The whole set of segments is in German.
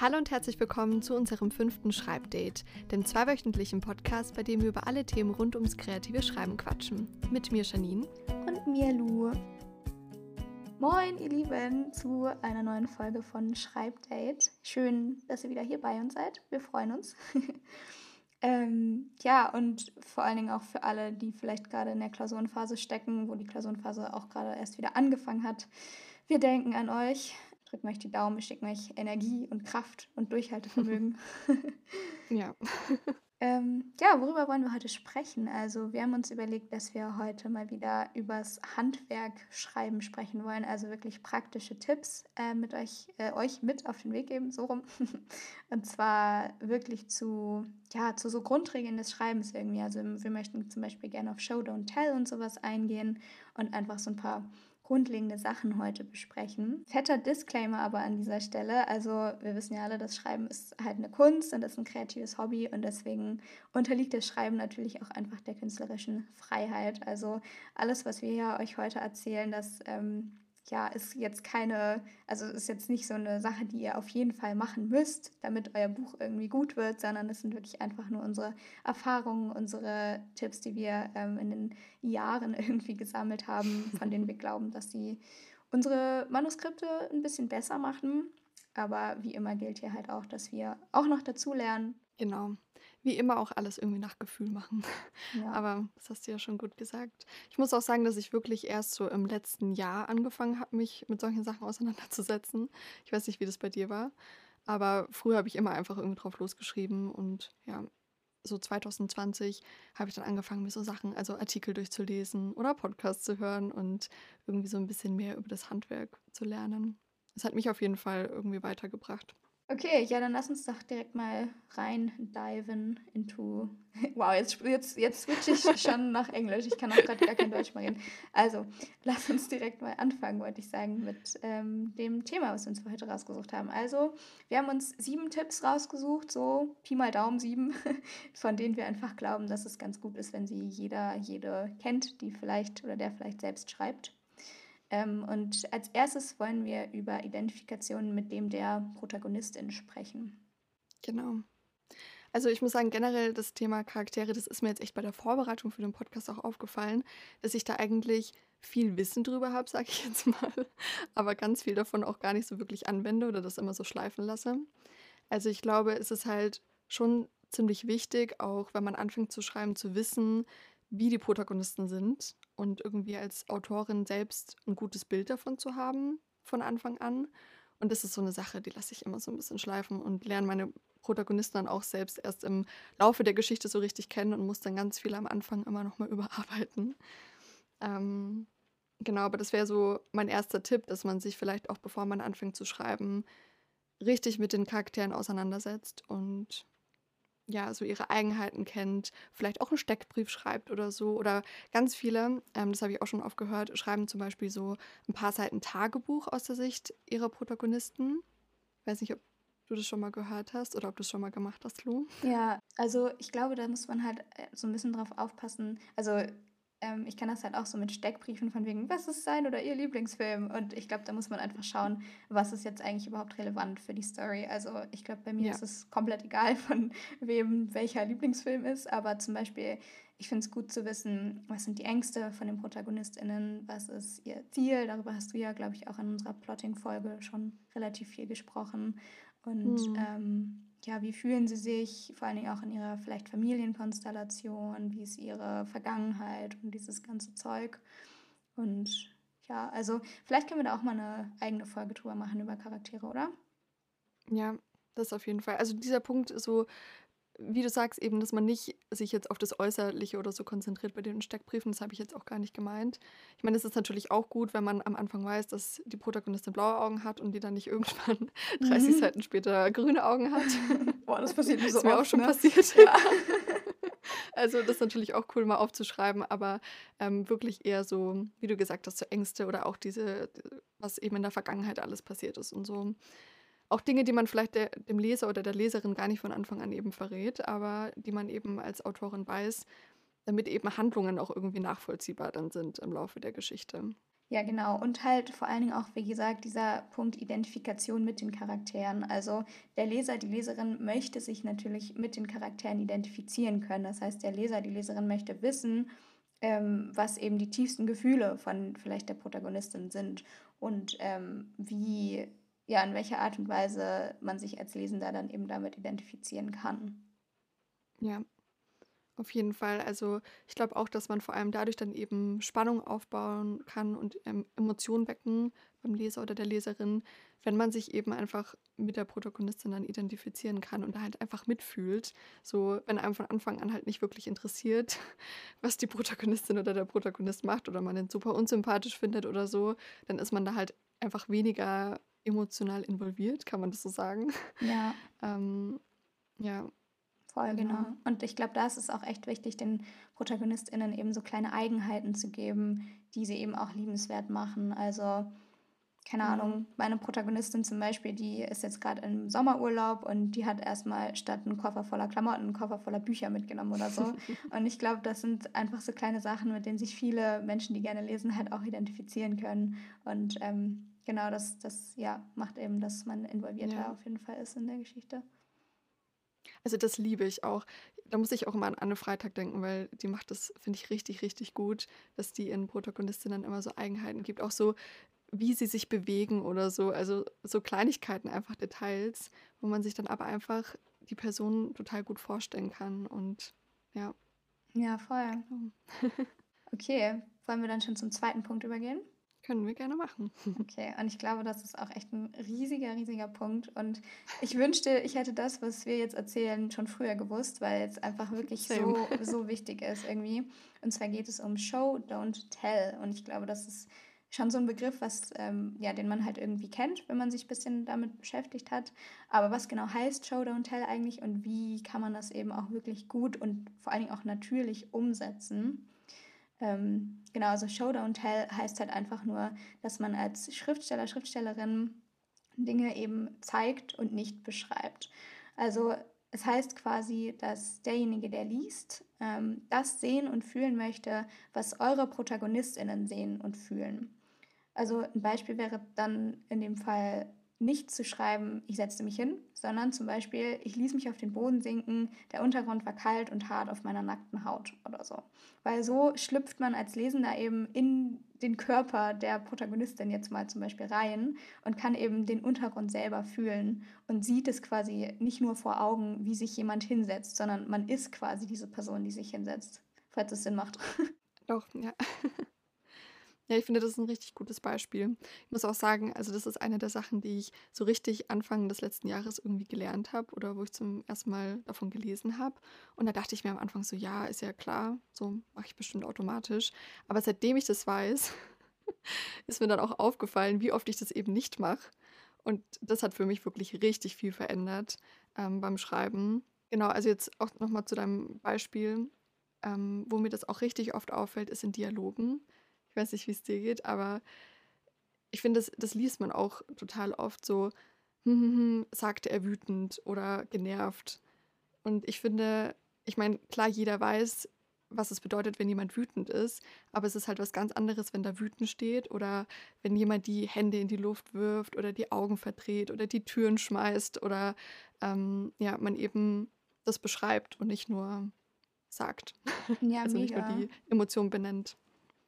Hallo und herzlich willkommen zu unserem fünften Schreibdate, dem zweiwöchentlichen Podcast, bei dem wir über alle Themen rund ums kreative Schreiben quatschen. Mit mir Janine und mir Lu. Moin, ihr Lieben, zu einer neuen Folge von Schreibdate. Schön, dass ihr wieder hier bei uns seid. Wir freuen uns. ähm, ja, und vor allen Dingen auch für alle, die vielleicht gerade in der Klausurenphase stecken, wo die Klausurenphase auch gerade erst wieder angefangen hat. Wir denken an euch drücken euch die Daumen, schicken euch Energie und Kraft und Durchhaltevermögen. ja. ähm, ja, worüber wollen wir heute sprechen? Also wir haben uns überlegt, dass wir heute mal wieder übers Handwerk schreiben sprechen wollen, also wirklich praktische Tipps äh, mit euch, äh, euch mit auf den Weg geben, so rum. und zwar wirklich zu, ja, zu so Grundregeln des Schreibens irgendwie. Also wir möchten zum Beispiel gerne auf Show, Don't Tell und sowas eingehen und einfach so ein paar grundlegende Sachen heute besprechen. Fetter Disclaimer aber an dieser Stelle. Also wir wissen ja alle, das Schreiben ist halt eine Kunst und das ist ein kreatives Hobby und deswegen unterliegt das Schreiben natürlich auch einfach der künstlerischen Freiheit. Also alles, was wir ja euch heute erzählen, das ähm, ja, ist jetzt keine, also ist jetzt nicht so eine Sache, die ihr auf jeden Fall machen müsst, damit euer Buch irgendwie gut wird, sondern es sind wirklich einfach nur unsere Erfahrungen, unsere Tipps, die wir ähm, in den Jahren irgendwie gesammelt haben, von denen wir glauben, dass sie unsere Manuskripte ein bisschen besser machen. Aber wie immer gilt hier halt auch, dass wir auch noch dazu lernen. Genau wie immer auch alles irgendwie nach Gefühl machen. Ja. Aber das hast du ja schon gut gesagt. Ich muss auch sagen, dass ich wirklich erst so im letzten Jahr angefangen habe, mich mit solchen Sachen auseinanderzusetzen. Ich weiß nicht, wie das bei dir war. Aber früher habe ich immer einfach irgendwie drauf losgeschrieben und ja, so 2020 habe ich dann angefangen, mir so Sachen, also Artikel durchzulesen oder Podcasts zu hören und irgendwie so ein bisschen mehr über das Handwerk zu lernen. Es hat mich auf jeden Fall irgendwie weitergebracht. Okay, ja, dann lass uns doch direkt mal rein diven into. Wow, jetzt, jetzt, jetzt switche ich schon nach Englisch. Ich kann auch gerade gar kein Deutsch mehr reden. Also, lass uns direkt mal anfangen, wollte ich sagen, mit ähm, dem Thema, was wir uns für heute rausgesucht haben. Also, wir haben uns sieben Tipps rausgesucht, so Pi mal Daumen sieben, von denen wir einfach glauben, dass es ganz gut ist, wenn sie jeder, jede kennt, die vielleicht oder der vielleicht selbst schreibt. Ähm, und als erstes wollen wir über Identifikationen mit dem der Protagonistin sprechen. Genau. Also ich muss sagen, generell das Thema Charaktere, das ist mir jetzt echt bei der Vorbereitung für den Podcast auch aufgefallen, dass ich da eigentlich viel Wissen drüber habe, sage ich jetzt mal, aber ganz viel davon auch gar nicht so wirklich anwende oder das immer so schleifen lasse. Also ich glaube, es ist halt schon ziemlich wichtig, auch wenn man anfängt zu schreiben, zu wissen, wie die Protagonisten sind und irgendwie als Autorin selbst ein gutes Bild davon zu haben von Anfang an. Und das ist so eine Sache, die lasse ich immer so ein bisschen schleifen und lerne meine Protagonisten dann auch selbst erst im Laufe der Geschichte so richtig kennen und muss dann ganz viel am Anfang immer nochmal überarbeiten. Ähm, genau, aber das wäre so mein erster Tipp, dass man sich vielleicht auch, bevor man anfängt zu schreiben, richtig mit den Charakteren auseinandersetzt und ja, so ihre Eigenheiten kennt, vielleicht auch einen Steckbrief schreibt oder so. Oder ganz viele, ähm, das habe ich auch schon oft gehört, schreiben zum Beispiel so ein paar Seiten Tagebuch aus der Sicht ihrer Protagonisten. Ich weiß nicht, ob du das schon mal gehört hast oder ob du es schon mal gemacht hast, Lu. Ja, also ich glaube, da muss man halt äh, so ein bisschen drauf aufpassen. Also ähm, ich kann das halt auch so mit Steckbriefen von wegen, was ist sein oder ihr Lieblingsfilm? Und ich glaube, da muss man einfach schauen, was ist jetzt eigentlich überhaupt relevant für die Story. Also ich glaube, bei mir ja. ist es komplett egal, von wem welcher Lieblingsfilm ist. Aber zum Beispiel, ich finde es gut zu wissen, was sind die Ängste von den ProtagonistInnen, was ist ihr Ziel. Darüber hast du ja, glaube ich, auch in unserer Plotting-Folge schon relativ viel gesprochen. Und mhm. ähm, ja, wie fühlen sie sich, vor allen Dingen auch in ihrer vielleicht Familienkonstellation, wie ist ihre Vergangenheit und dieses ganze Zeug. Und ja, also vielleicht können wir da auch mal eine eigene Folge drüber machen über Charaktere, oder? Ja, das auf jeden Fall. Also dieser Punkt ist so, wie du sagst, eben, dass man nicht sich jetzt auf das Äußerliche oder so konzentriert bei den Steckbriefen, das habe ich jetzt auch gar nicht gemeint. Ich meine, es ist natürlich auch gut, wenn man am Anfang weiß, dass die Protagonistin blaue Augen hat und die dann nicht irgendwann 30 mhm. Seiten später grüne Augen hat. Boah, das passiert mir so Das ist mir auch schon ne? passiert. Ja. Also das ist natürlich auch cool, mal aufzuschreiben, aber ähm, wirklich eher so, wie du gesagt hast, so Ängste oder auch diese, was eben in der Vergangenheit alles passiert ist und so auch Dinge, die man vielleicht der, dem Leser oder der Leserin gar nicht von Anfang an eben verrät, aber die man eben als Autorin weiß, damit eben Handlungen auch irgendwie nachvollziehbar dann sind im Laufe der Geschichte. Ja, genau. Und halt vor allen Dingen auch, wie gesagt, dieser Punkt Identifikation mit den Charakteren. Also der Leser, die Leserin möchte sich natürlich mit den Charakteren identifizieren können. Das heißt, der Leser, die Leserin möchte wissen, ähm, was eben die tiefsten Gefühle von vielleicht der Protagonistin sind und ähm, wie, ja, in welcher Art und Weise man sich als Lesender dann eben damit identifizieren kann. Ja, auf jeden Fall. Also ich glaube auch, dass man vor allem dadurch dann eben Spannung aufbauen kann und ähm, Emotionen wecken beim Leser oder der Leserin, wenn man sich eben einfach mit der Protagonistin dann identifizieren kann und halt einfach mitfühlt. So, wenn einem von Anfang an halt nicht wirklich interessiert, was die Protagonistin oder der Protagonist macht oder man den super unsympathisch findet oder so, dann ist man da halt einfach weniger emotional involviert, kann man das so sagen. Ja. ähm, ja, Voll, genau. genau. Und ich glaube, da ist es auch echt wichtig, den ProtagonistInnen eben so kleine Eigenheiten zu geben, die sie eben auch liebenswert machen. Also, keine Ahnung, meine Protagonistin zum Beispiel, die ist jetzt gerade im Sommerurlaub und die hat erstmal statt einen Koffer voller Klamotten einen Koffer voller Bücher mitgenommen oder so. und ich glaube, das sind einfach so kleine Sachen, mit denen sich viele Menschen, die gerne lesen, halt auch identifizieren können. Und ähm, genau das, das ja, macht eben, dass man involvierter ja. auf jeden Fall ist in der Geschichte. Also das liebe ich auch. Da muss ich auch immer an Anne Freitag denken, weil die macht das, finde ich, richtig, richtig gut, dass die ihren Protagonistinnen immer so Eigenheiten gibt. Auch so, wie sie sich bewegen oder so. Also so Kleinigkeiten, einfach Details, wo man sich dann aber einfach die Person total gut vorstellen kann. Und ja. Ja, voll. okay, wollen wir dann schon zum zweiten Punkt übergehen? Können wir gerne machen. Okay, und ich glaube, das ist auch echt ein riesiger, riesiger Punkt. Und ich wünschte, ich hätte das, was wir jetzt erzählen, schon früher gewusst, weil es einfach wirklich so, so wichtig ist irgendwie. Und zwar geht es um Show, Don't Tell. Und ich glaube, das ist schon so ein Begriff, was, ähm, ja, den man halt irgendwie kennt, wenn man sich ein bisschen damit beschäftigt hat. Aber was genau heißt Show, Don't Tell eigentlich und wie kann man das eben auch wirklich gut und vor allen Dingen auch natürlich umsetzen? Ähm, genau, also Show Don't Tell heißt halt einfach nur, dass man als Schriftsteller, Schriftstellerin Dinge eben zeigt und nicht beschreibt. Also es heißt quasi, dass derjenige, der liest, ähm, das sehen und fühlen möchte, was eure Protagonistinnen sehen und fühlen. Also ein Beispiel wäre dann in dem Fall nicht zu schreiben, ich setzte mich hin, sondern zum Beispiel, ich ließ mich auf den Boden sinken, der Untergrund war kalt und hart auf meiner nackten Haut oder so. Weil so schlüpft man als Lesender eben in den Körper der Protagonistin jetzt mal zum Beispiel rein und kann eben den Untergrund selber fühlen und sieht es quasi nicht nur vor Augen, wie sich jemand hinsetzt, sondern man ist quasi diese Person, die sich hinsetzt, falls es Sinn macht. Doch, ja. Ja, ich finde, das ist ein richtig gutes Beispiel. Ich muss auch sagen, also das ist eine der Sachen, die ich so richtig Anfang des letzten Jahres irgendwie gelernt habe oder wo ich zum ersten Mal davon gelesen habe. Und da dachte ich mir am Anfang so, ja, ist ja klar, so mache ich bestimmt automatisch. Aber seitdem ich das weiß, ist mir dann auch aufgefallen, wie oft ich das eben nicht mache. Und das hat für mich wirklich richtig viel verändert ähm, beim Schreiben. Genau, also jetzt auch nochmal zu deinem Beispiel, ähm, wo mir das auch richtig oft auffällt, ist in Dialogen. Ich weiß nicht, wie es dir geht, aber ich finde, das, das liest man auch total oft so, hm, hm, hm, sagte er wütend oder genervt. Und ich finde, ich meine, klar, jeder weiß, was es bedeutet, wenn jemand wütend ist, aber es ist halt was ganz anderes, wenn da wütend steht oder wenn jemand die Hände in die Luft wirft oder die Augen verdreht oder die Türen schmeißt oder ähm, ja, man eben das beschreibt und nicht nur sagt. Ja, also mega. nicht nur die Emotion benennt.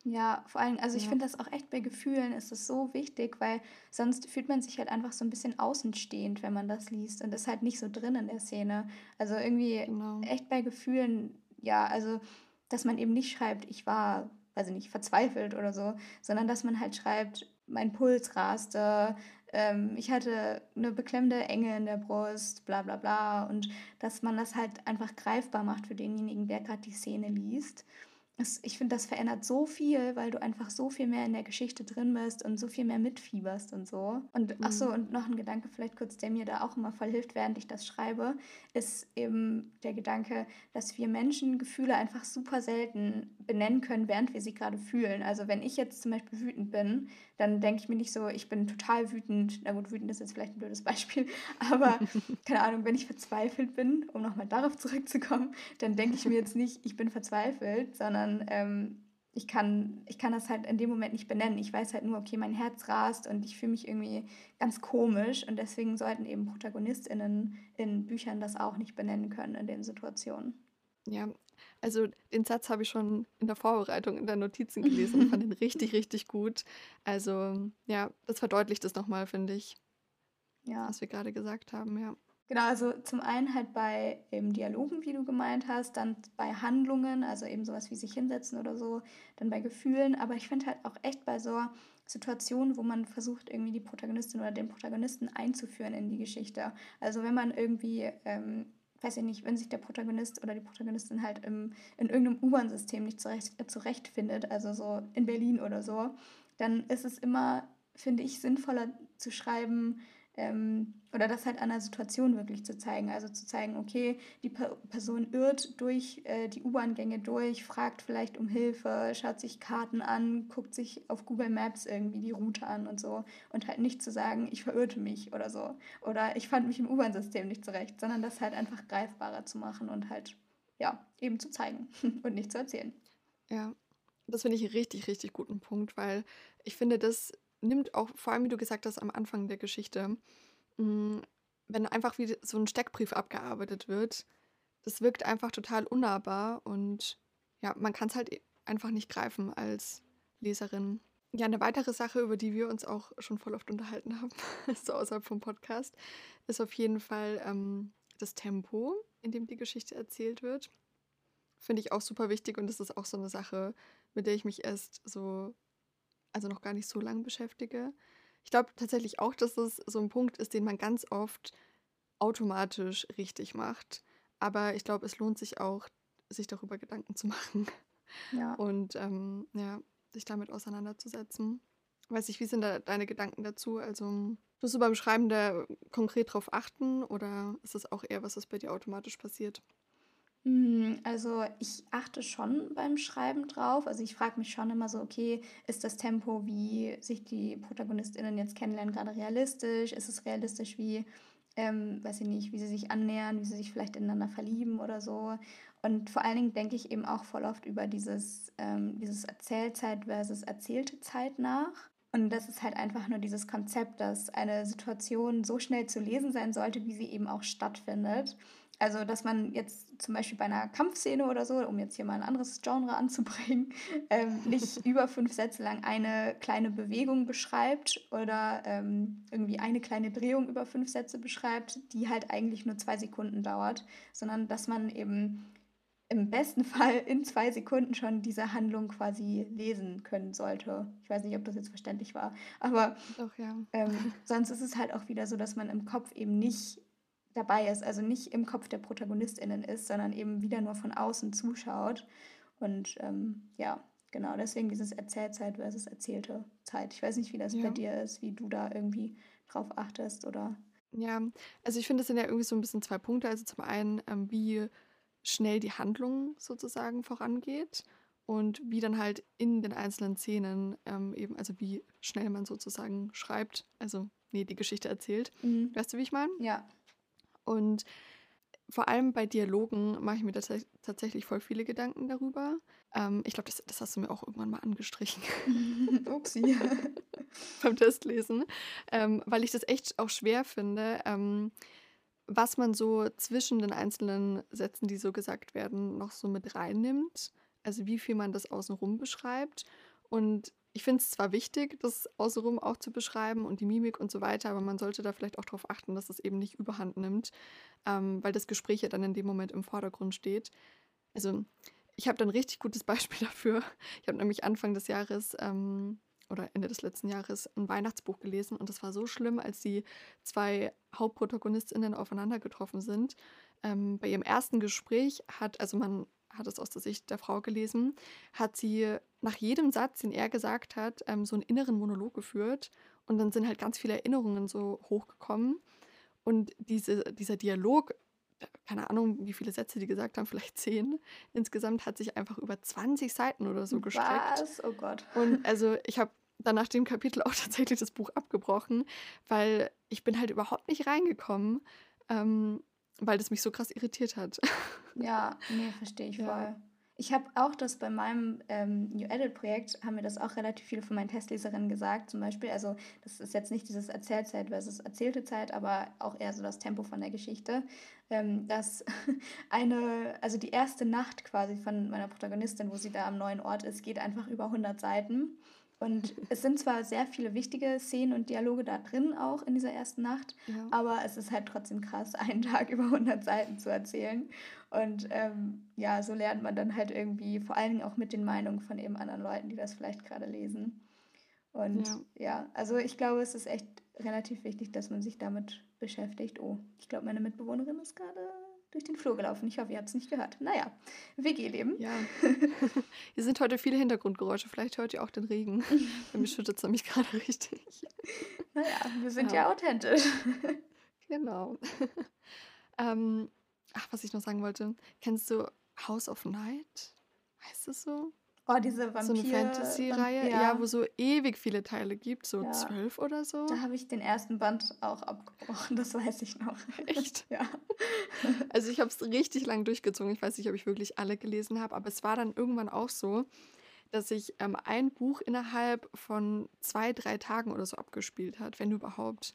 Ja, vor allem, also ich Ja. finde das auch echt bei Gefühlen ist es so wichtig, weil sonst fühlt man sich halt einfach so ein bisschen außenstehend, wenn man das liest und ist halt nicht so drin in der Szene. Also irgendwie Genau. echt bei Gefühlen, ja, also dass man eben nicht schreibt, ich war, weiß ich nicht, verzweifelt oder so, sondern dass man halt schreibt, mein Puls raste, ähm, ich hatte eine beklemmende Enge in der Brust, bla bla bla und dass man das halt einfach greifbar macht für denjenigen, der gerade die Szene liest es, ich finde, das verändert so viel, weil du einfach so viel mehr in der Geschichte drin bist und so viel mehr mitfieberst und so. Und ach so, mhm. und noch ein Gedanke vielleicht kurz, der mir da auch immer voll hilft, während ich das schreibe, ist eben der Gedanke, dass wir Menschen Gefühle einfach super selten benennen können, während wir sie gerade fühlen. Also wenn ich jetzt zum Beispiel wütend bin, dann denke ich mir nicht so, ich bin total wütend. Na gut, wütend ist jetzt vielleicht ein blödes Beispiel, aber keine Ahnung, wenn ich verzweifelt bin, um nochmal darauf zurückzukommen, dann denke ich mir jetzt nicht, ich bin verzweifelt, sondern ähm, ich kann, ich kann das halt in dem Moment nicht benennen. Ich weiß halt nur, okay, mein Herz rast und ich fühle mich irgendwie ganz komisch und deswegen sollten eben ProtagonistInnen in Büchern das auch nicht benennen können in den Situationen. Ja, also den Satz habe ich schon in der Vorbereitung in der Notizen gelesen und fand ihn richtig, richtig gut. Also ja, das verdeutlicht es nochmal, finde ich. Ja. Was wir gerade gesagt haben, ja. Genau, also zum einen halt bei eben Dialogen, wie du gemeint hast, dann bei Handlungen, also eben sowas wie sich hinsetzen oder so, dann bei Gefühlen, aber ich finde halt auch echt bei so Situationen, wo man versucht, irgendwie die Protagonistin oder den Protagonisten einzuführen in die Geschichte. Also wenn man irgendwie, ähm, weiß ich nicht, wenn sich der Protagonist oder die Protagonistin halt im, in irgendeinem U-Bahn-System nicht zurecht, äh, zurechtfindet, also so in Berlin oder so, dann ist es immer, finde ich, sinnvoller zu schreiben, ähm, oder das halt an der Situation wirklich zu zeigen. Also zu zeigen, okay, die per Person irrt durch äh, die U-Bahn-Gänge durch, fragt vielleicht um Hilfe, schaut sich Karten an, guckt sich auf Google Maps irgendwie die Route an und so. Und halt nicht zu sagen, ich verirrte mich oder so. Oder ich fand mich im U-Bahn-System nicht zurecht, sondern das halt einfach greifbarer zu machen und halt, ja, eben zu zeigen und nicht zu erzählen. Ja, das finde ich einen richtig, richtig guten Punkt, weil ich finde, das nimmt auch, vor allem wie du gesagt hast am Anfang der Geschichte, hm, wenn einfach wie so ein Steckbrief abgearbeitet wird, das wirkt einfach total unnahbar und ja, man kann es halt e, einfach nicht greifen als Leserin. Ja, eine weitere Sache, über die wir uns auch schon voll oft unterhalten haben, so außerhalb vom Podcast, ist auf jeden Fall ähm, das Tempo, in dem die Geschichte erzählt wird. Finde ich auch super wichtig und das ist auch so eine Sache, mit der ich mich erst so also noch gar nicht so lange beschäftige. Ich glaube tatsächlich auch, dass das so ein Punkt ist, den man ganz oft automatisch richtig macht. Aber ich glaube, es lohnt sich auch, sich darüber Gedanken zu machen. Ja. Und ähm, ja, sich damit auseinanderzusetzen. Weiß ich, wie sind da deine Gedanken dazu? Also, musst du beim Schreiben da konkret drauf achten oder ist das auch eher was, was bei dir automatisch passiert? Hm, also ich achte schon beim Schreiben drauf. Also ich frage mich schon immer so, okay, ist das Tempo, wie sich die ProtagonistInnen jetzt kennenlernen, gerade realistisch? Ist es realistisch, wie, ähm, weiß ich nicht, wie sie sich annähern, wie sie sich vielleicht ineinander verlieben oder so? Und vor allen Dingen denke ich eben auch voll oft über dieses, ähm, dieses Erzählzeit versus erzählte Zeit nach. Und das ist halt einfach nur dieses Konzept, dass eine Situation so schnell zu lesen sein sollte, wie sie eben auch stattfindet. Also, dass man jetzt zum Beispiel bei einer Kampfszene oder so, um jetzt hier mal ein anderes Genre anzubringen, ähm, nicht über fünf Sätze lang eine kleine Bewegung beschreibt oder ähm, irgendwie eine kleine Drehung über fünf Sätze beschreibt, die halt eigentlich nur zwei Sekunden dauert, sondern dass man eben im besten Fall in zwei Sekunden schon diese Handlung quasi lesen können sollte. Ich weiß nicht, ob das jetzt verständlich war, aber Doch, ja. ähm, sonst ist es halt auch wieder so, dass man im Kopf eben nicht dabei ist, also nicht im Kopf der ProtagonistInnen ist, sondern eben wieder nur von außen zuschaut. Und ähm, ja, genau, deswegen dieses Erzählzeit versus erzählte Zeit. Ich weiß nicht, wie das ja. bei dir ist, wie du da irgendwie drauf achtest oder. Ja, also ich finde, es sind ja irgendwie so ein bisschen zwei Punkte. Also zum einen, ähm, wie schnell die Handlung sozusagen vorangeht und wie dann halt in den einzelnen Szenen ähm, eben, also wie schnell man sozusagen schreibt, also nee, die Geschichte erzählt. Mhm. Weißt du, wie ich meine? Ja. Und vor allem bei Dialogen mache ich mir tats tatsächlich voll viele Gedanken darüber. Ähm, ich glaube, das, das, hast du mir auch irgendwann mal angestrichen. Upsi. Beim Testlesen. Ähm, weil ich das echt auch schwer finde, ähm, was man so zwischen den einzelnen Sätzen, die so gesagt werden, noch so mit reinnimmt. Also wie viel man das außenrum beschreibt. Und ich finde es zwar wichtig, das außenrum auch zu beschreiben und die Mimik und so weiter, aber man sollte da vielleicht auch darauf achten, dass es eben nicht überhand nimmt, ähm, weil das Gespräch ja dann in dem Moment im Vordergrund steht. Also ich habe da ein richtig gutes Beispiel dafür. Ich habe nämlich Anfang des Jahres ähm, oder Ende des letzten Jahres ein Weihnachtsbuch gelesen und das war so schlimm, als die zwei Hauptprotagonistinnen aufeinander getroffen sind. Ähm, bei ihrem ersten Gespräch hat, also man hat es aus der Sicht der Frau gelesen, hat sie nach jedem Satz, den er gesagt hat, ähm, so einen inneren Monolog geführt. Und dann sind halt ganz viele Erinnerungen so hochgekommen. Und diese, dieser Dialog, keine Ahnung, wie viele Sätze die gesagt haben, vielleicht zehn insgesamt, hat sich einfach über 20 Seiten oder so gestreckt. Was? Oh Gott. Und also ich habe dann nach dem Kapitel auch tatsächlich das Buch abgebrochen, weil ich bin halt überhaupt nicht reingekommen. Ähm, weil das mich so krass irritiert hat. Ja, nee, verstehe ich ja. voll. Ich habe auch das bei meinem ähm, New Edit-Projekt, haben mir das auch relativ viele von meinen Testleserinnen gesagt, zum Beispiel. Also, das ist jetzt nicht dieses Erzählzeit versus erzählte Zeit, aber auch eher so das Tempo von der Geschichte. Ähm, dass eine, also die erste Nacht quasi von meiner Protagonistin, wo sie da am neuen Ort ist, geht einfach über 100 Seiten. Und es sind zwar sehr viele wichtige Szenen und Dialoge da drin, auch in dieser ersten Nacht, ja. aber es ist halt trotzdem krass, einen Tag über 100 Seiten zu erzählen. Und ähm, ja, so lernt man dann halt irgendwie, vor allen Dingen auch mit den Meinungen von eben anderen Leuten, die das vielleicht gerade lesen. Und ja. ja, also ich glaube, es ist echt relativ wichtig, dass man sich damit beschäftigt. Oh, ich glaube, meine Mitbewohnerin ist gerade durch den Flur gelaufen. Ich hoffe, ihr habt es nicht gehört. Naja, WG-Leben. Ja. Hier sind heute viele Hintergrundgeräusche. Vielleicht hört ihr auch den Regen. Bei mir schüttet es nämlich gerade richtig. Naja, wir sind ja, ja authentisch. Genau. ähm, ach, was ich noch sagen wollte. Kennst du House of Night? Heißt das so? Oh, diese Vampir... So eine Fantasy-Reihe, ja. ja. wo so ewig viele Teile gibt, so ja. zwölf oder so. Da habe ich den ersten Band auch abgebrochen, das weiß ich noch. Echt? ja. Also ich habe es richtig lang durchgezogen. Ich weiß nicht, ob ich wirklich alle gelesen habe, aber es war dann irgendwann auch so, dass sich ähm, ein Buch innerhalb von zwei, drei Tagen oder so abgespielt hat, wenn überhaupt.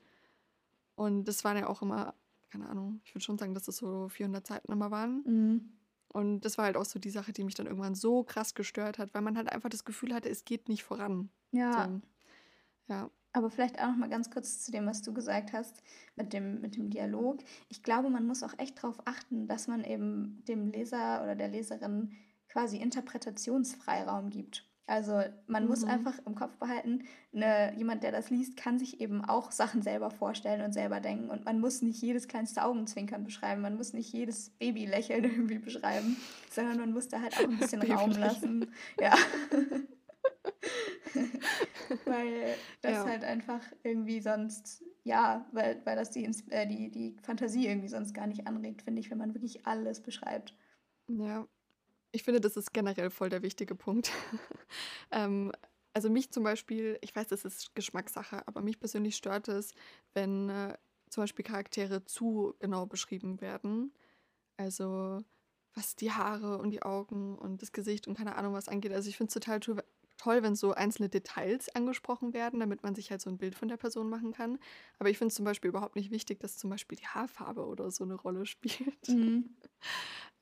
Und das waren ja auch immer, keine Ahnung, ich würde schon sagen, dass das so 400 Seiten immer waren. Mhm. Und das war halt auch so die Sache, die mich dann irgendwann so krass gestört hat, weil man halt einfach das Gefühl hatte, es geht nicht voran. Ja. So. Ja. Aber vielleicht auch noch mal ganz kurz zu dem, was du gesagt hast mit dem, mit dem Dialog. Ich glaube, man muss auch echt darauf achten, dass man eben dem Leser oder der Leserin quasi Interpretationsfreiraum gibt. Also man mhm. muss einfach im Kopf behalten, ne, jemand, der das liest, kann sich eben auch Sachen selber vorstellen und selber denken. Und man muss nicht jedes kleinste Augenzwinkern beschreiben, man muss nicht jedes Babylächeln irgendwie beschreiben, sondern man muss da halt auch ein bisschen Raum lassen. Ja. weil das ja. halt einfach irgendwie sonst, ja, weil, weil das die, äh, die, die Fantasie irgendwie sonst gar nicht anregt, finde ich, wenn man wirklich alles beschreibt. Ja, ich finde, das ist generell voll der wichtige Punkt. ähm, also mich zum Beispiel, ich weiß, das ist Geschmackssache, aber mich persönlich stört es, wenn äh, zum Beispiel Charaktere zu genau beschrieben werden. Also was die Haare und die Augen und das Gesicht und keine Ahnung was angeht. Also ich finde es total toll, wenn so einzelne Details angesprochen werden, damit man sich halt so ein Bild von der Person machen kann. Aber ich finde es zum Beispiel überhaupt nicht wichtig, dass zum Beispiel die Haarfarbe oder so eine Rolle spielt. Mhm.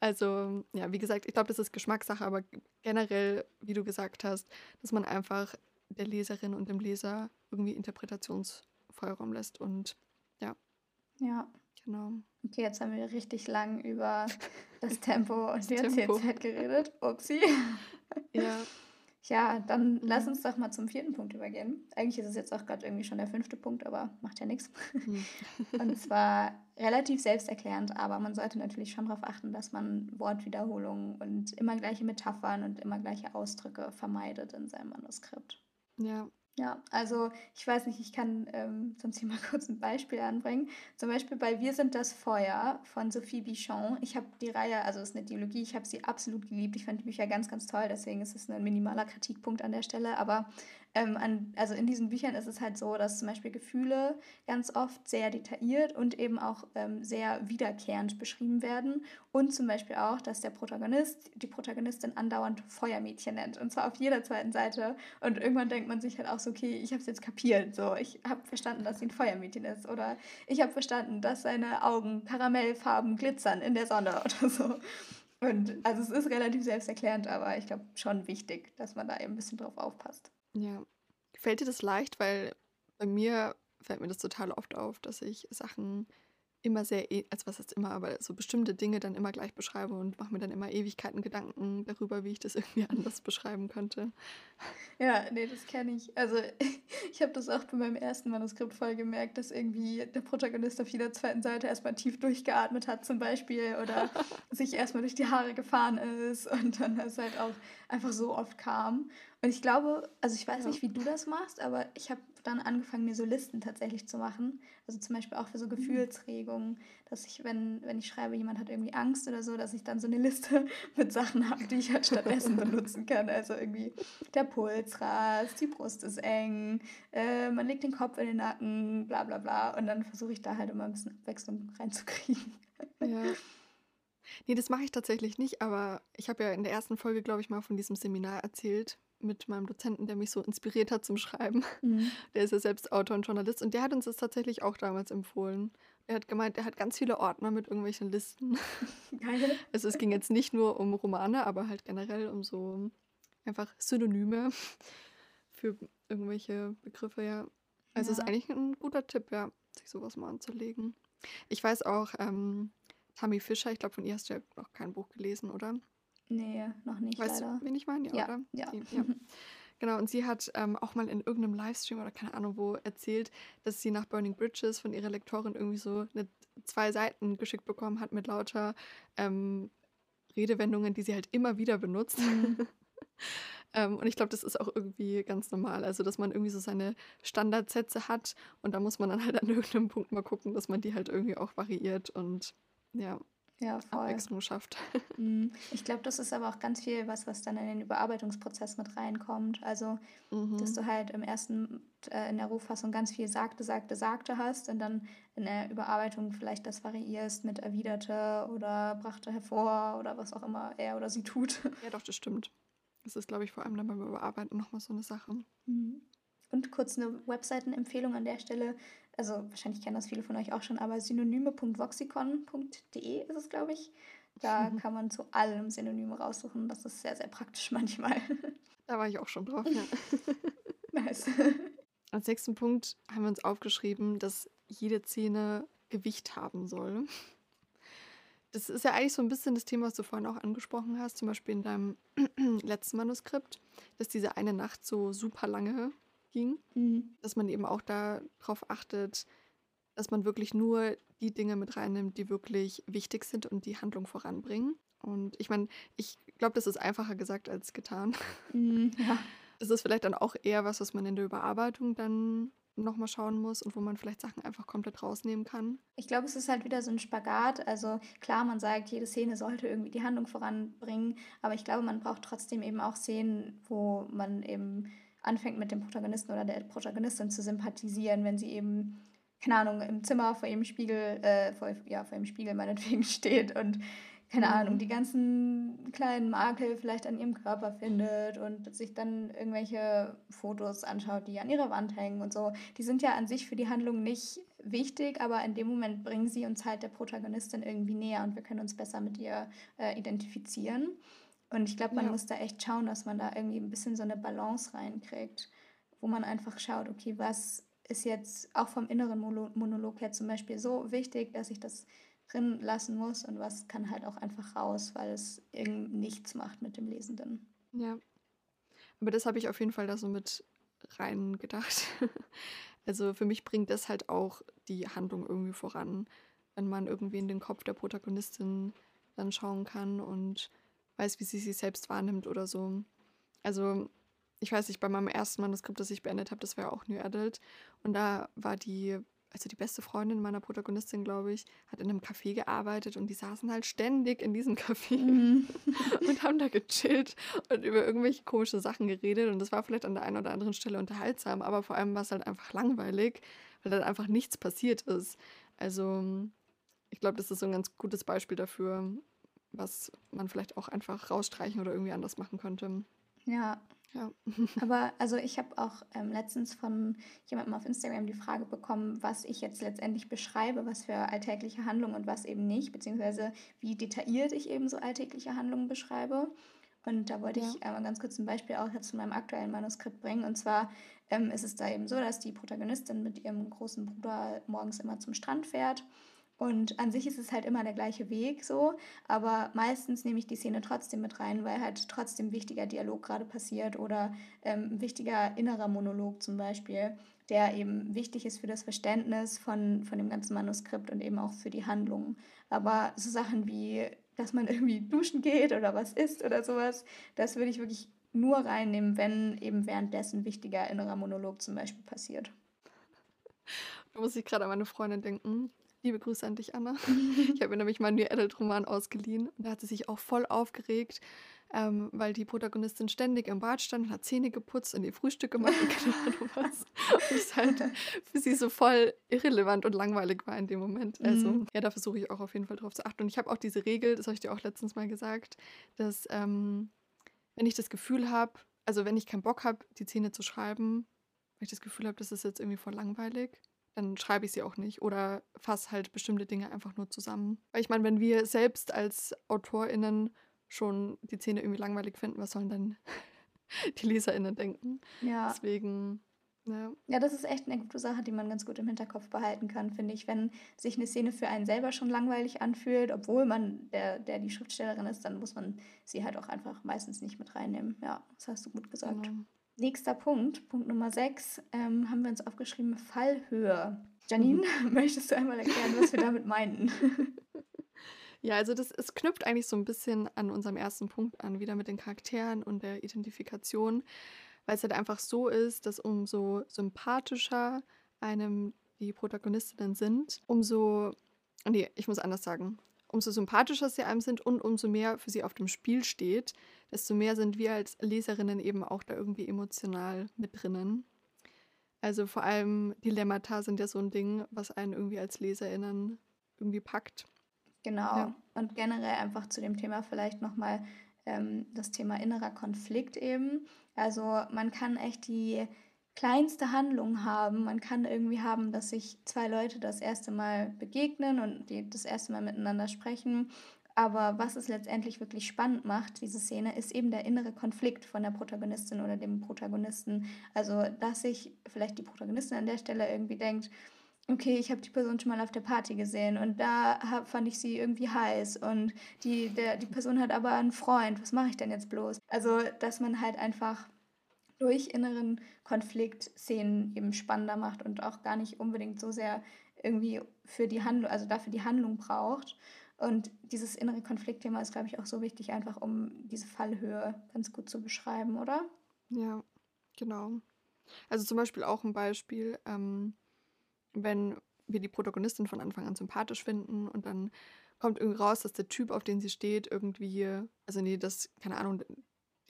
Also, ja, wie gesagt, ich glaube, das ist Geschmackssache, aber generell, wie du gesagt hast, dass man einfach der Leserin und dem Leser irgendwie Interpretationsfreiraum lässt und ja. Ja. Genau. Okay, jetzt haben wir richtig lang über das Tempo und die Erzählzeit geredet. Upsi. Ja. Ja, dann mhm. lass uns doch mal zum vierten Punkt übergehen. Eigentlich ist es jetzt auch gerade irgendwie schon der fünfte Punkt, aber macht ja nichts. Mhm. Und zwar relativ selbsterklärend, aber man sollte natürlich schon darauf achten, dass man Wortwiederholungen und immer gleiche Metaphern und immer gleiche Ausdrücke vermeidet in seinem Manuskript. Ja, ja, also ich weiß nicht, ich kann ähm, hier mal kurz ein Beispiel anbringen. Zum Beispiel bei Wir sind das Feuer von Sophie Bichon. Ich habe die Reihe, also es ist eine Dialogie, ich habe sie absolut geliebt. Ich fand die Bücher ganz, ganz toll, deswegen ist es ein minimaler Kritikpunkt an der Stelle. Aber ähm, an, also in diesen Büchern ist es halt so, dass zum Beispiel Gefühle ganz oft sehr detailliert und eben auch ähm, sehr wiederkehrend beschrieben werden. Und zum Beispiel auch, dass der Protagonist die Protagonistin andauernd Feuermädchen nennt. Und zwar auf jeder zweiten Seite. Und irgendwann denkt man sich halt auch so, okay, ich habe es jetzt kapiert. So, ich habe verstanden, dass sie ein Feuermädchen ist. Oder ich habe verstanden, dass seine Augen karamellfarben glitzern in der Sonne oder so. Und also es ist relativ selbsterklärend, aber ich glaube schon wichtig, dass man da eben ein bisschen drauf aufpasst. Ja. Fällt dir das leicht? Weil bei mir fällt mir das total oft auf, dass ich Sachen immer sehr, e also was heißt immer, aber so bestimmte Dinge dann immer gleich beschreibe und mache mir dann immer Ewigkeiten Gedanken darüber, wie ich das irgendwie anders beschreiben könnte. Ja, nee, das kenne ich. Also ich habe das auch bei meinem ersten Manuskript voll gemerkt, dass irgendwie der Protagonist auf jeder zweiten Seite erstmal tief durchgeatmet hat zum Beispiel oder sich erstmal durch die Haare gefahren ist und dann das halt auch einfach so oft kam. Und ich glaube, also ich weiß ja. nicht, wie du das machst, aber ich habe dann angefangen, mir so Listen tatsächlich zu machen. Also zum Beispiel auch für so mhm. Gefühlsregungen, dass ich, wenn, wenn ich schreibe, jemand hat irgendwie Angst oder so, dass ich dann so eine Liste mit Sachen habe, die ich halt stattdessen benutzen kann. Also irgendwie der Puls rast, die Brust ist eng, äh, man legt den Kopf in den Nacken, bla bla bla. Und dann versuche ich da halt immer ein bisschen Abwechslung reinzukriegen. Ja. Ne, das mache ich tatsächlich nicht, aber ich habe ja in der ersten Folge, glaube ich, mal von diesem Seminar erzählt mit meinem Dozenten, der mich so inspiriert hat zum Schreiben. Mhm. Der ist ja selbst Autor und Journalist und der hat uns das tatsächlich auch damals empfohlen. Er hat gemeint, er hat ganz viele Ordner mit irgendwelchen Listen. Geil. Also es ging jetzt nicht nur um Romane, aber halt generell um so einfach Synonyme für irgendwelche Begriffe, ja. Also ist Ja. eigentlich ein guter Tipp, ja, sich sowas mal anzulegen. Ich weiß auch, ähm, Tammy Fischer, ich glaube, von ihr hast du ja noch kein Buch gelesen, oder? Nee, noch nicht Weißt leider. du, wen ich meine? Ja, Ja, oder? ja. Die, ja. Genau, und sie hat ähm, auch mal in irgendeinem Livestream oder keine Ahnung wo erzählt, dass sie nach Burning Bridges von ihrer Lektorin irgendwie so eine, zwei Seiten geschickt bekommen hat mit lauter ähm, Redewendungen, die sie halt immer wieder benutzt. Mhm. ähm, und ich glaube, das ist auch irgendwie ganz normal. Also, dass man irgendwie so seine Standardsätze hat und da muss man dann halt an irgendeinem Punkt mal gucken, dass man die halt irgendwie auch variiert und ja, Ja, voll. Abwechslung schafft. Mhm. Ich glaube, das ist aber auch ganz viel was, was dann in den Überarbeitungsprozess mit reinkommt. Also, dass Mhm. du halt im ersten, äh, in der Rohfassung ganz viel sagte, sagte, sagte hast und dann in der Überarbeitung vielleicht das variierst mit erwiderte oder brachte hervor oder was auch immer er oder sie tut. Ja, doch, das stimmt. Das ist, glaube ich, vor allem dann beim Überarbeiten nochmal so eine Sache. Mhm. Und kurz eine Webseitenempfehlung an der Stelle. Also wahrscheinlich kennen das viele von euch auch schon, aber synonyme.voxicon.de ist es, glaube ich. Da kann man zu allem Synonyme raussuchen. Das ist sehr, sehr praktisch manchmal. Da war ich auch schon drauf, ja. nice. Als nächsten Punkt haben wir uns aufgeschrieben, dass jede Szene Gewicht haben soll. Das ist ja eigentlich so ein bisschen das Thema, was du vorhin auch angesprochen hast, zum Beispiel in deinem letzten Manuskript, dass diese eine Nacht so super lange ging, Mhm. dass man eben auch darauf achtet, dass man wirklich nur die Dinge mit reinnimmt, die wirklich wichtig sind und die Handlung voranbringen. Und ich meine, ich glaube, das ist einfacher gesagt als getan. Mhm. Ja. Es ist vielleicht dann auch eher was, was man in der Überarbeitung dann nochmal schauen muss und wo man vielleicht Sachen einfach komplett rausnehmen kann. Ich glaube, es ist halt wieder so ein Spagat. Also klar, man sagt, jede Szene sollte irgendwie die Handlung voranbringen, aber ich glaube, man braucht trotzdem eben auch Szenen, wo man eben anfängt mit dem Protagonisten oder der Protagonistin zu sympathisieren, wenn sie eben, keine Ahnung, im Zimmer vor ihrem Spiegel, äh, vor, ja, vor ihrem Spiegel meinetwegen steht und keine Mhm. Ahnung, die ganzen kleinen Makel vielleicht an ihrem Körper findet und sich dann irgendwelche Fotos anschaut, die an ihrer Wand hängen und so. Die sind ja an sich für die Handlung nicht wichtig, aber in dem Moment bringen sie uns halt der Protagonistin irgendwie näher und wir können uns besser mit ihr äh, identifizieren. Und ich glaube, man Ja. muss da echt schauen, dass man da irgendwie ein bisschen so eine Balance reinkriegt, wo man einfach schaut, okay, was ist jetzt auch vom inneren Monolog her zum Beispiel so wichtig, dass ich das drin lassen muss und was kann halt auch einfach raus, weil es irgend nichts macht mit dem Lesenden. Ja. Aber das habe ich auf jeden Fall da so mit reingedacht. Also für mich bringt das halt auch die Handlung irgendwie voran, wenn man irgendwie in den Kopf der Protagonistin dann schauen kann und weiß, wie sie sich selbst wahrnimmt oder so. Also ich weiß nicht, bei meinem ersten Manuskript, das ich beendet habe, das war ja auch New Adult und da war die also die beste Freundin meiner Protagonistin, glaube ich, hat in einem Café gearbeitet und die saßen halt ständig in diesem Café Mhm. und haben da gechillt und über irgendwelche komische Sachen geredet. Und das war vielleicht an der einen oder anderen Stelle unterhaltsam, aber vor allem war es halt einfach langweilig, weil dann einfach nichts passiert ist. Also ich glaube, das ist so ein ganz gutes Beispiel dafür, was man vielleicht auch einfach rausstreichen oder irgendwie anders machen könnte. Ja, Ja. aber also ich habe auch ähm, letztens von jemandem auf Instagram die Frage bekommen, was ich jetzt letztendlich beschreibe, was für alltägliche Handlungen und was eben nicht, beziehungsweise wie detailliert ich eben so alltägliche Handlungen beschreibe. Und da wollte Ja. ich einmal ganz kurz ein Beispiel auch jetzt von meinem aktuellen Manuskript bringen. Und zwar ähm, ist es da eben so, dass die Protagonistin mit ihrem großen Bruder morgens immer zum Strand fährt. Und an sich ist es halt immer der gleiche Weg so, aber meistens nehme ich die Szene trotzdem mit rein, weil halt trotzdem wichtiger Dialog gerade passiert oder ähm, wichtiger innerer Monolog zum Beispiel, der eben wichtig ist für das Verständnis von, von dem ganzen Manuskript und eben auch für die Handlung. Aber so Sachen wie, dass man irgendwie duschen geht oder was isst oder sowas, das würde ich wirklich nur reinnehmen, wenn eben währenddessen wichtiger innerer Monolog zum Beispiel passiert. Da muss ich gerade an meine Freundin denken. Liebe Grüße an dich, Anna. Ich habe mir nämlich mal einen New Adult-Roman ausgeliehen und da hat sie sich auch voll aufgeregt, ähm, weil die Protagonistin ständig im Bad stand und hat Zähne geputzt und ihr Frühstück gemacht und keine Ahnung was. Und es halt für sie so voll irrelevant und langweilig war in dem Moment. Also, Mhm. ja, da versuche ich auch auf jeden Fall drauf zu achten. Und ich habe auch diese Regel, das habe ich dir auch letztens mal gesagt, dass ähm, wenn ich das Gefühl habe, also wenn ich keinen Bock habe, die Szene zu schreiben, wenn ich das Gefühl habe, das ist jetzt irgendwie voll langweilig, dann schreibe ich sie auch nicht oder fasse halt bestimmte Dinge einfach nur zusammen. Weil ich meine, wenn wir selbst als AutorInnen schon die Szene irgendwie langweilig finden, was sollen dann die LeserInnen denken? Ja. Deswegen, ja, Ja, das ist echt eine gute Sache, die man ganz gut im Hinterkopf behalten kann, finde ich. Wenn sich eine Szene für einen selber schon langweilig anfühlt, obwohl man der, der die Schriftstellerin ist, dann muss man sie halt auch einfach meistens nicht mit reinnehmen. Ja, das hast du gut gesagt. genau. Nächster Punkt, Punkt Nummer 6, ähm, haben wir uns aufgeschrieben, Fallhöhe. Janine, möchtest du einmal erklären, was wir damit meinten? Ja, also das es knüpft eigentlich so ein bisschen an unserem ersten Punkt an, wieder mit den Charakteren und der Identifikation, weil es halt einfach so ist, dass umso sympathischer einem die Protagonistinnen sind, umso, nee, ich muss anders sagen, umso sympathischer sie einem sind und umso mehr für sie auf dem Spiel steht, desto mehr sind wir als Leserinnen eben auch da irgendwie emotional mit drinnen. Also vor allem Dilemmata sind ja so ein Ding, was einen irgendwie als LeserInnen irgendwie packt. Genau. Ja. Und generell einfach zu dem Thema vielleicht nochmal ähm, das Thema innerer Konflikt eben. Also man kann echt die kleinste Handlung haben. Man kann irgendwie haben, dass sich zwei Leute das erste Mal begegnen und die das erste Mal miteinander sprechen. Aber was es letztendlich wirklich spannend macht, diese Szene, ist eben der innere Konflikt von der Protagonistin oder dem Protagonisten. Also, dass sich vielleicht die Protagonistin an der Stelle irgendwie denkt, okay, ich habe die Person schon mal auf der Party gesehen und da hab, fand ich sie irgendwie heiß und die, der, die Person hat aber einen Freund, was mache ich denn jetzt bloß? Also, dass man halt einfach durch inneren Konflikt Szenen eben spannender macht und auch gar nicht unbedingt so sehr irgendwie für die Handlung, also dafür die Handlung braucht. Und dieses innere Konfliktthema ist, glaube ich, auch so wichtig, einfach um diese Fallhöhe ganz gut zu beschreiben, oder? Ja, genau. Also zum Beispiel auch ein Beispiel, ähm, wenn wir die Protagonistin von Anfang an sympathisch finden und dann kommt irgendwie raus, dass der Typ, auf den sie steht, irgendwie, also nee, das, keine Ahnung,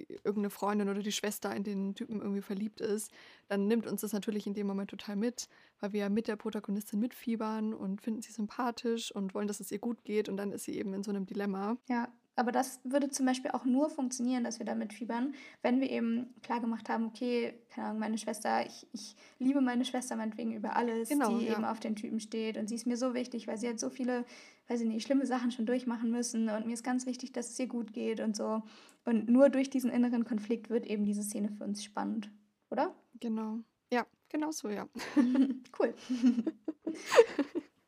irgendeine Freundin oder die Schwester in den Typen irgendwie verliebt ist, dann nimmt uns das natürlich in dem Moment total mit, weil wir ja mit der Protagonistin mitfiebern und finden sie sympathisch und wollen, dass es ihr gut geht und dann ist sie eben in so einem Dilemma. Ja, aber das würde zum Beispiel auch nur funktionieren, dass wir damit fiebern, wenn wir eben klar gemacht haben, okay, keine Ahnung, meine Schwester, ich, ich liebe meine Schwester meinetwegen über alles, Genau, die ja. eben auf den Typen steht und sie ist mir so wichtig, weil sie hat so viele, weiß ich nicht, schlimme Sachen schon durchmachen müssen und mir ist ganz wichtig, dass es ihr gut geht und so. Und nur durch diesen inneren Konflikt wird eben diese Szene für uns spannend, oder? Genau. Ja, genau so, ja. cool.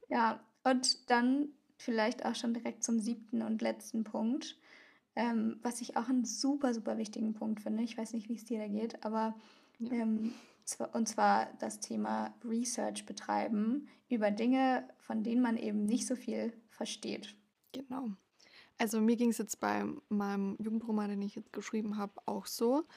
ja, und dann vielleicht auch schon direkt zum siebten und letzten Punkt, ähm, was ich auch einen super, super wichtigen Punkt finde. Ich weiß nicht, wie es dir da geht, aber Ja. ähm, und zwar das Thema Research betreiben über Dinge, von denen man eben nicht so viel versteht. Genau. Also mir ging es jetzt bei meinem Jugendroman, den ich jetzt geschrieben habe, auch so.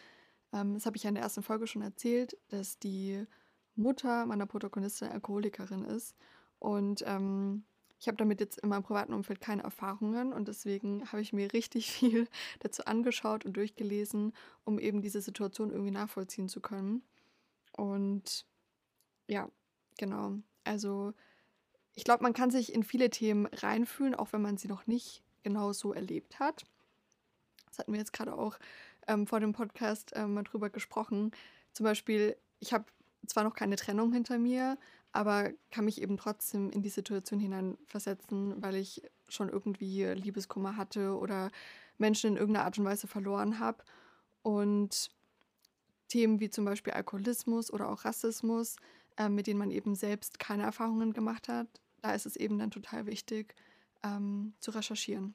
Ähm, das habe ich ja in der ersten Folge schon erzählt, dass die Mutter meiner Protagonistin Alkoholikerin ist. Und ähm, ich habe damit jetzt in meinem privaten Umfeld keine Erfahrungen und deswegen habe ich mir richtig viel dazu angeschaut und durchgelesen, um eben diese Situation irgendwie nachvollziehen zu können. Und ja, genau. Also ich glaube, man kann sich in viele Themen reinfühlen, auch wenn man sie noch nicht genau so erlebt hat. Das hatten wir jetzt gerade auch ähm, vor dem Podcast ähm, mal drüber gesprochen. Zum Beispiel, ich habe zwar noch keine Trennung hinter mir, aber kann mich eben trotzdem in die Situation hineinversetzen, weil ich schon irgendwie Liebeskummer hatte oder Menschen in irgendeiner Art und Weise verloren habe. Und Themen wie zum Beispiel Alkoholismus oder auch Rassismus, äh, mit denen man eben selbst keine Erfahrungen gemacht hat, da ist es eben dann total wichtig ähm, zu recherchieren.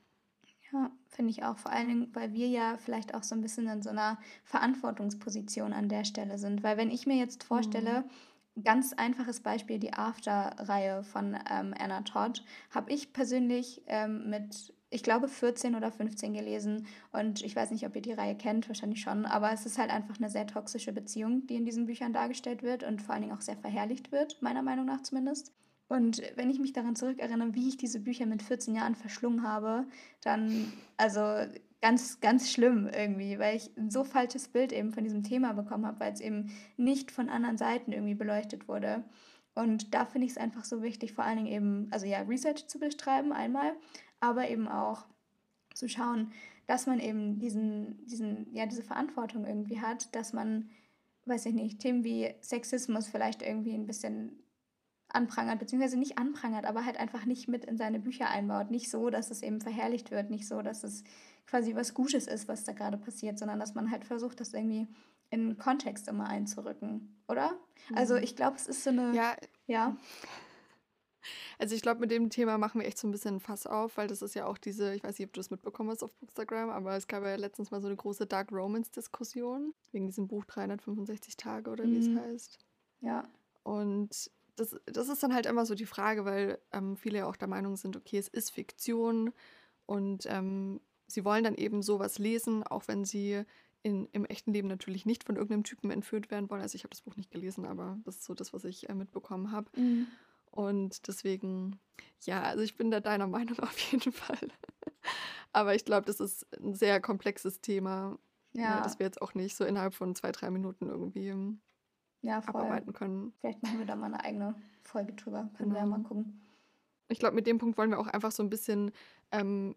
Ja, finde ich auch. Vor allen Dingen, weil wir ja vielleicht auch so ein bisschen in so einer Verantwortungsposition an der Stelle sind. Weil wenn ich mir jetzt vorstelle, ganz einfaches Beispiel, die After-Reihe von ähm, Anna Todd, habe ich persönlich ähm, mit, ich glaube, 14 oder 15 gelesen. Und ich weiß nicht, ob ihr die Reihe kennt, wahrscheinlich schon. Aber es ist halt einfach eine sehr toxische Beziehung, die in diesen Büchern dargestellt wird und vor allen Dingen auch sehr verherrlicht wird, meiner Meinung nach zumindest. Und wenn ich mich daran zurückerinnere, wie ich diese Bücher mit 14 Jahren verschlungen habe, dann, also ganz, ganz schlimm irgendwie, weil ich ein so falsches Bild eben von diesem Thema bekommen habe, weil es eben nicht von anderen Seiten irgendwie beleuchtet wurde. Und da finde ich es einfach so wichtig, vor allen Dingen eben, also ja, Research zu betreiben einmal, aber eben auch zu schauen, dass man eben diesen, diesen, ja, diese Verantwortung irgendwie hat, dass man, weiß ich nicht, Themen wie Sexismus vielleicht irgendwie ein bisschen anprangert, beziehungsweise nicht anprangert, aber halt einfach nicht mit in seine Bücher einbaut. Nicht so, dass es eben verherrlicht wird, nicht so, dass es quasi was Gutes ist, was da gerade passiert, sondern dass man halt versucht, das irgendwie in Kontext immer einzurücken, oder? Also mhm. Also ich glaube, es ist so eine. Ja. Ja. Also ich glaube, mit dem Thema machen wir echt so ein bisschen Fass auf, weil das ist ja auch diese, ich weiß nicht, ob du das mitbekommen hast auf Instagram, aber es gab ja letztens mal so eine große Dark Romance-Diskussion wegen diesem Buch 365 Tage oder wie mhm. es heißt. Ja. Und das, das ist dann halt immer so die Frage, weil ähm, viele ja auch der Meinung sind, okay, es ist Fiktion und ähm, sie wollen dann eben sowas lesen, auch wenn sie in, im echten Leben natürlich nicht von irgendeinem Typen entführt werden wollen. Also ich habe das Buch nicht gelesen, aber das ist so das, was ich äh, mitbekommen habe. Mhm. Und deswegen, ja, also ich bin da deiner Meinung auf jeden Fall. aber ich glaube, das ist ein sehr komplexes Thema, ja. Ja, das wir jetzt auch nicht so innerhalb von zwei, drei Minuten irgendwie ja, abarbeiten können. Vielleicht machen wir da mal eine eigene Folge drüber. Können genau. wir ja genau. mal gucken. Ich glaube, mit dem Punkt wollen wir auch einfach so ein bisschen ähm,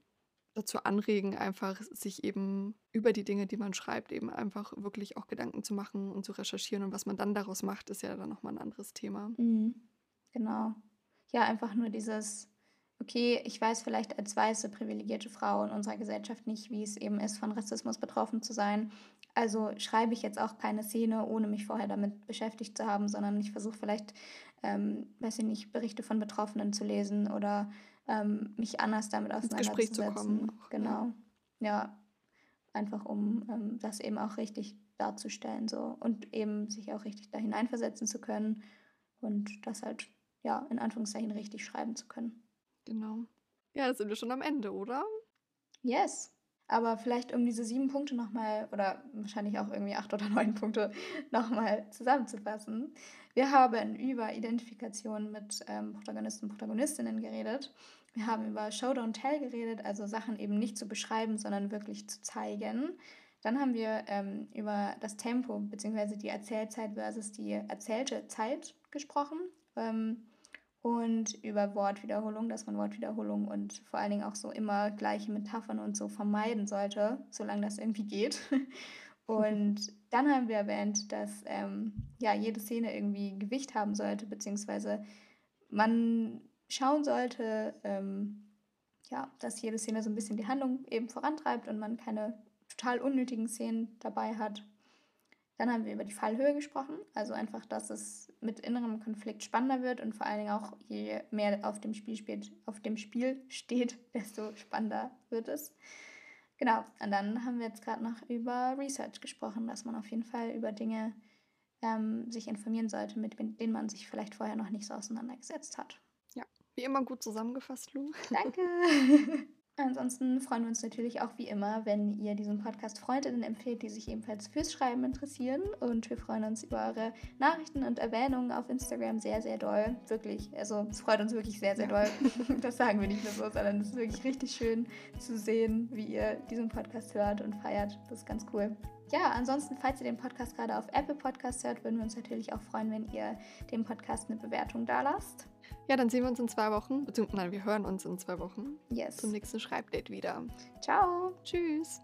dazu anregen, einfach sich eben über die Dinge, die man schreibt, eben einfach wirklich auch Gedanken zu machen und zu recherchieren. Und was man dann daraus macht, ist ja dann nochmal ein anderes Thema. Mhm. Genau. Ja, einfach nur dieses, okay, ich weiß vielleicht als weiße, privilegierte Frau in unserer Gesellschaft nicht, wie es eben ist, von Rassismus betroffen zu sein. Also schreibe ich jetzt auch keine Szene, ohne mich vorher damit beschäftigt zu haben, sondern ich versuche vielleicht, ähm, weiß ich nicht, Berichte von Betroffenen zu lesen oder ähm, mich anders damit auseinanderzusetzen. Zu kommen auch, genau. Ja. ja. einfach um ähm, das eben auch richtig darzustellen so und eben sich auch richtig da hineinversetzen zu können und das halt ja in Anführungszeichen richtig schreiben zu können. Genau. Ja, da sind wir schon am Ende, oder? Yes. Aber vielleicht um diese sieben Punkte nochmal, oder wahrscheinlich auch irgendwie acht oder neun Punkte nochmal zusammenzufassen. Wir haben über Identifikation mit ähm, Protagonisten und Protagonistinnen geredet. Wir haben über Show Don't Tell geredet, also Sachen eben nicht zu beschreiben, sondern wirklich zu zeigen. Dann haben wir ähm, über das Tempo bzw. die Erzählzeit versus die erzählte Zeit gesprochen. Ähm, und über Wortwiederholung, dass man Wortwiederholung und vor allen Dingen auch so immer gleiche Metaphern und so vermeiden sollte, solange das irgendwie geht. Und dann haben wir erwähnt, dass ähm, ja, jede Szene irgendwie Gewicht haben sollte, beziehungsweise man schauen sollte, ähm, ja, dass jede Szene so ein bisschen die Handlung eben vorantreibt und man keine total unnötigen Szenen dabei hat. Dann haben wir über die Fallhöhe gesprochen, also einfach, dass es mit innerem Konflikt spannender wird und vor allen Dingen auch, je mehr auf dem Spiel, spielt, auf dem Spiel steht, desto spannender wird es. Genau, und dann haben wir jetzt gerade noch über Research gesprochen, dass man auf jeden Fall über Dinge ähm, sich informieren sollte, mit denen man sich vielleicht vorher noch nicht so auseinandergesetzt hat. Ja, wie immer gut zusammengefasst, Lou. Danke. Ansonsten freuen wir uns natürlich auch wie immer, wenn ihr diesen Podcast Freundinnen empfehlt, die sich ebenfalls fürs Schreiben interessieren. Und wir freuen uns über eure Nachrichten und Erwähnungen auf Instagram sehr, sehr doll. Wirklich, also es freut uns wirklich sehr, sehr doll. Das sagen wir nicht nur so, sondern es ist wirklich richtig schön zu sehen, wie ihr diesen Podcast hört und feiert. Das ist ganz cool. Ja, ansonsten, falls ihr den Podcast gerade auf Apple Podcast hört, würden wir uns natürlich auch freuen, wenn ihr dem Podcast eine Bewertung da lasst. Ja, dann sehen wir uns in zwei Wochen, beziehungsweise nein, wir hören uns in zwei Wochen. Yes. Zum nächsten Schreibdate wieder. Ciao. Tschüss.